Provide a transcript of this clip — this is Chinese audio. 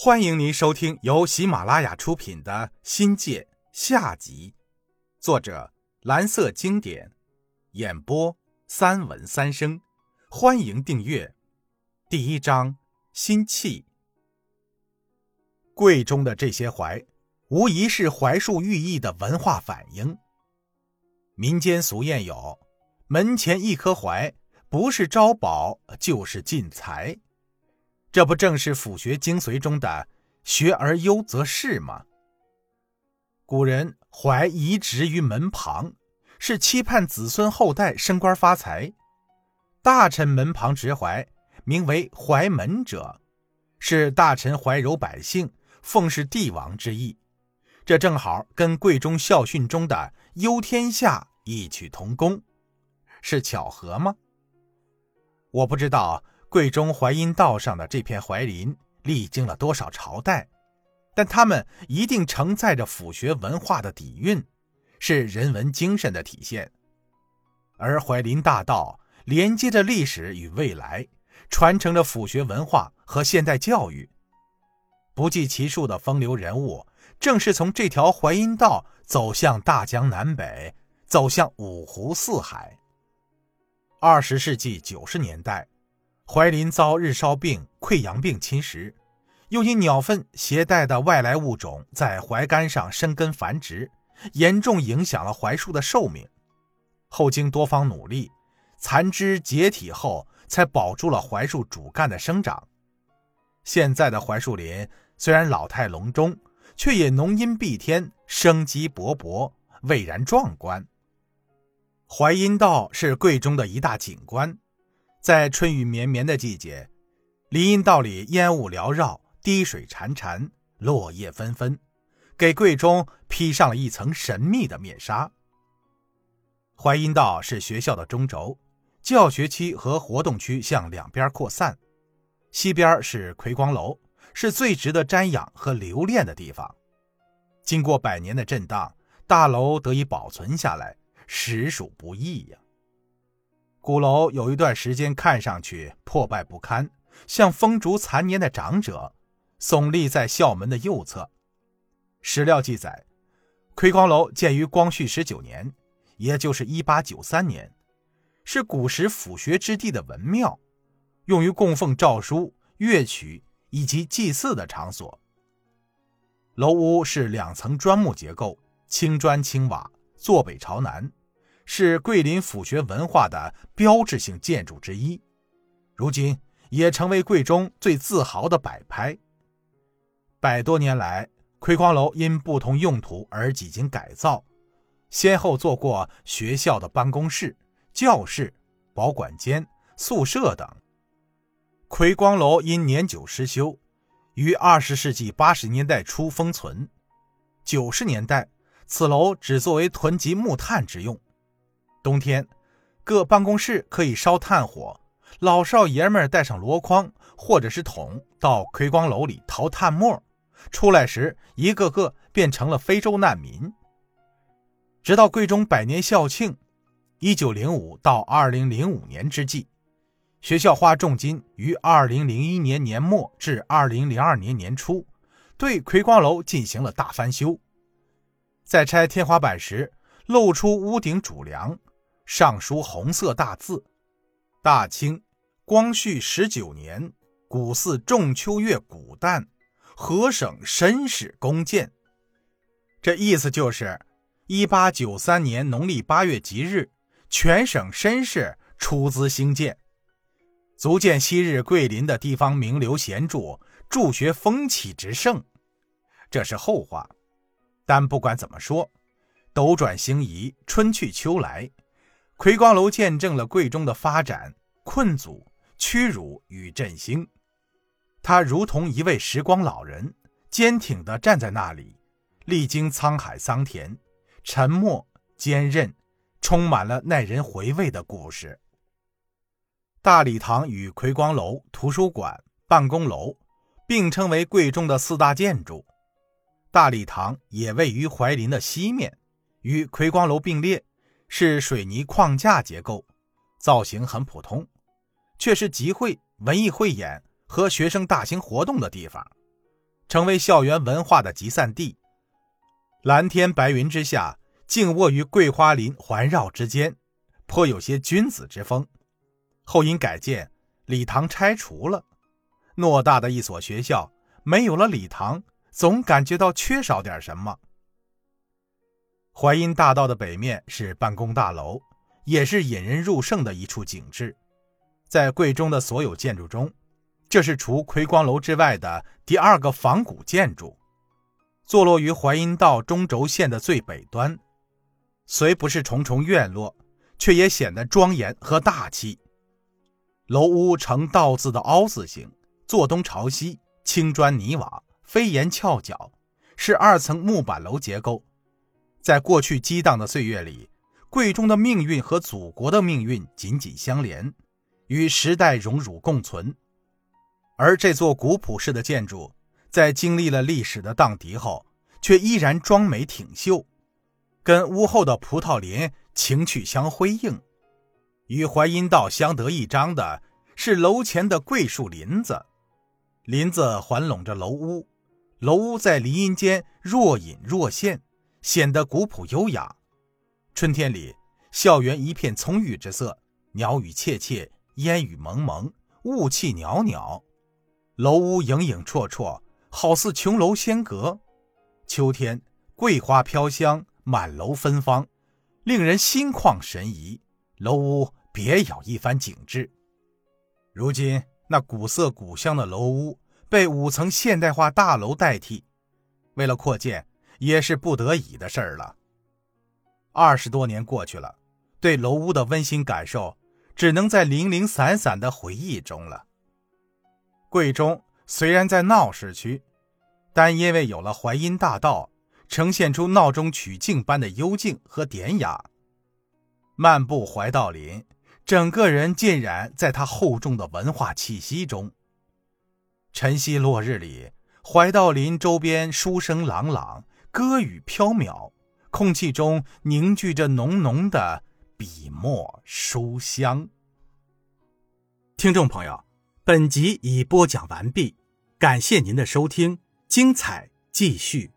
欢迎您收听由喜马拉雅出品的《新界》下集，作者蓝色经典，演播三文三生。欢迎订阅。第一章：心气。柜中的这些槐，无疑是槐树寓意的文化反应。民间俗谚有：“门前一棵槐，不是招宝就是进财。”这不正是府学精髓中的“学而优则仕”吗？古人怀移植于门旁，是期盼子孙后代升官发财。大臣门旁植槐，名为“槐门”者，是大臣怀柔百姓，奉侍帝王之意。这正好跟贵中校训中的“忧天下”异曲同工，是巧合吗？我不知道。贵中淮阴道上的这片槐林历经了多少朝代，但它们一定承载着府学文化的底蕴，是人文精神的体现。而槐林大道连接着历史与未来，传承着府学文化和现代教育。不计其数的风流人物，正是从这条淮阴道走向大江南北，走向五湖四海。二十世纪九十年代。槐林遭日烧病、溃疡病侵蚀，又因鸟粪携带的外来物种在槐干上生根繁殖，严重影响了槐树的寿命。后经多方努力，残枝解体后，才保住了槐树主干的生长。现在的槐树林虽然老态龙钟，却也浓荫蔽天，生机勃勃，蔚然壮观。槐荫道是贵中的一大景观。在春雨绵绵的季节，林荫道里烟雾缭绕，滴水潺潺，落叶纷纷，给贵中披上了一层神秘的面纱。淮阴道是学校的中轴，教学区和活动区向两边扩散。西边是葵光楼，是最值得瞻仰和留恋的地方。经过百年的震荡，大楼得以保存下来，实属不易呀。鼓楼有一段时间看上去破败不堪，像风烛残年的长者，耸立在校门的右侧。史料记载，奎光楼建于光绪十九年，也就是一八九三年，是古时府学之地的文庙，用于供奉诏书、乐曲以及祭祀的场所。楼屋是两层砖木结构，青砖青瓦，坐北朝南。是桂林府学文化的标志性建筑之一，如今也成为贵中最自豪的摆拍。百多年来，葵光楼因不同用途而几经改造，先后做过学校的办公室、教室、保管间、宿舍等。葵光楼因年久失修，于二十世纪八十年代初封存。九十年代，此楼只作为囤积木炭之用。冬天，各办公室可以烧炭火，老少爷们带上箩筐或者是桶到葵光楼里淘炭末，出来时一个个变成了非洲难民。直到贵中百年校庆，一九零五到二零零五年之际，学校花重金于二零零一年年末至二零零二年年初，对葵光楼进行了大翻修。在拆天花板时，露出屋顶主梁。上书红色大字：“大清光绪十九年，古寺仲秋月古诞，河省绅士公建。”这意思就是，一八九三年农历八月吉日，全省绅士出资兴建，足见昔日桂林的地方名流贤著，助学风气之盛。这是后话，但不管怎么说，斗转星移，春去秋来。奎光楼见证了贵中的发展、困阻、屈辱与振兴。他如同一位时光老人，坚挺地站在那里，历经沧海桑田，沉默、坚韧，充满了耐人回味的故事。大礼堂与奎光楼图书馆、办公楼并称为贵中的四大建筑。大礼堂也位于槐林的西面，与奎光楼并列。是水泥框架结构，造型很普通，却是集会、文艺汇演和学生大型活动的地方。成为校园文化的集散地。蓝天白云之下，静卧于桂花林环绕之间，颇有些君子之风。后因改建，礼堂拆除了。偌大的一所学校，没有了礼堂，总感觉到缺少点什么。淮阴大道的北面是办公大楼，也是引人入胜的一处景致。在贵中的所有建筑中，这是除奎光楼之外的第二个仿古建筑，坐落于淮阴道中轴线的最北端。虽不是重重院落，却也显得庄严和大气。楼屋呈倒字的凹字形，坐东朝西，青砖泥瓦，飞檐翘角，是二层木板楼结构。在过去激荡的岁月里，贵中的命运和祖国的命运紧紧相连，与时代荣辱共存。而这座古朴式的建筑，在经历了历史的荡涤后，却依然庄美挺秀，跟屋后的葡萄林情趣相辉映。与淮阴道相得益彰的是楼前的桂树林子，林子环拢着楼屋，楼屋在林荫间若隐若现。显得古朴优雅。春天里，校园一片葱郁之色，鸟语切切，烟雨蒙蒙，雾气袅袅，楼屋影影绰绰，好似琼楼仙阁。秋天，桂花飘香，满楼芬芳，令人心旷神怡，楼屋别有一番景致。如今，那古色古香的楼屋被五层现代化大楼代替，为了扩建。也是不得已的事儿了。二十多年过去了，对楼屋的温馨感受，只能在零零散散的回忆中了。贵中虽然在闹市区，但因为有了淮阴大道，呈现出闹中取静般的幽静和典雅。漫步怀道林，整个人浸染在它厚重的文化气息中。晨曦落日里，怀道林周边书声朗朗。歌语飘渺，空气中凝聚着浓浓的笔墨书香。听众朋友，本集已播讲完毕，感谢您的收听，精彩继续。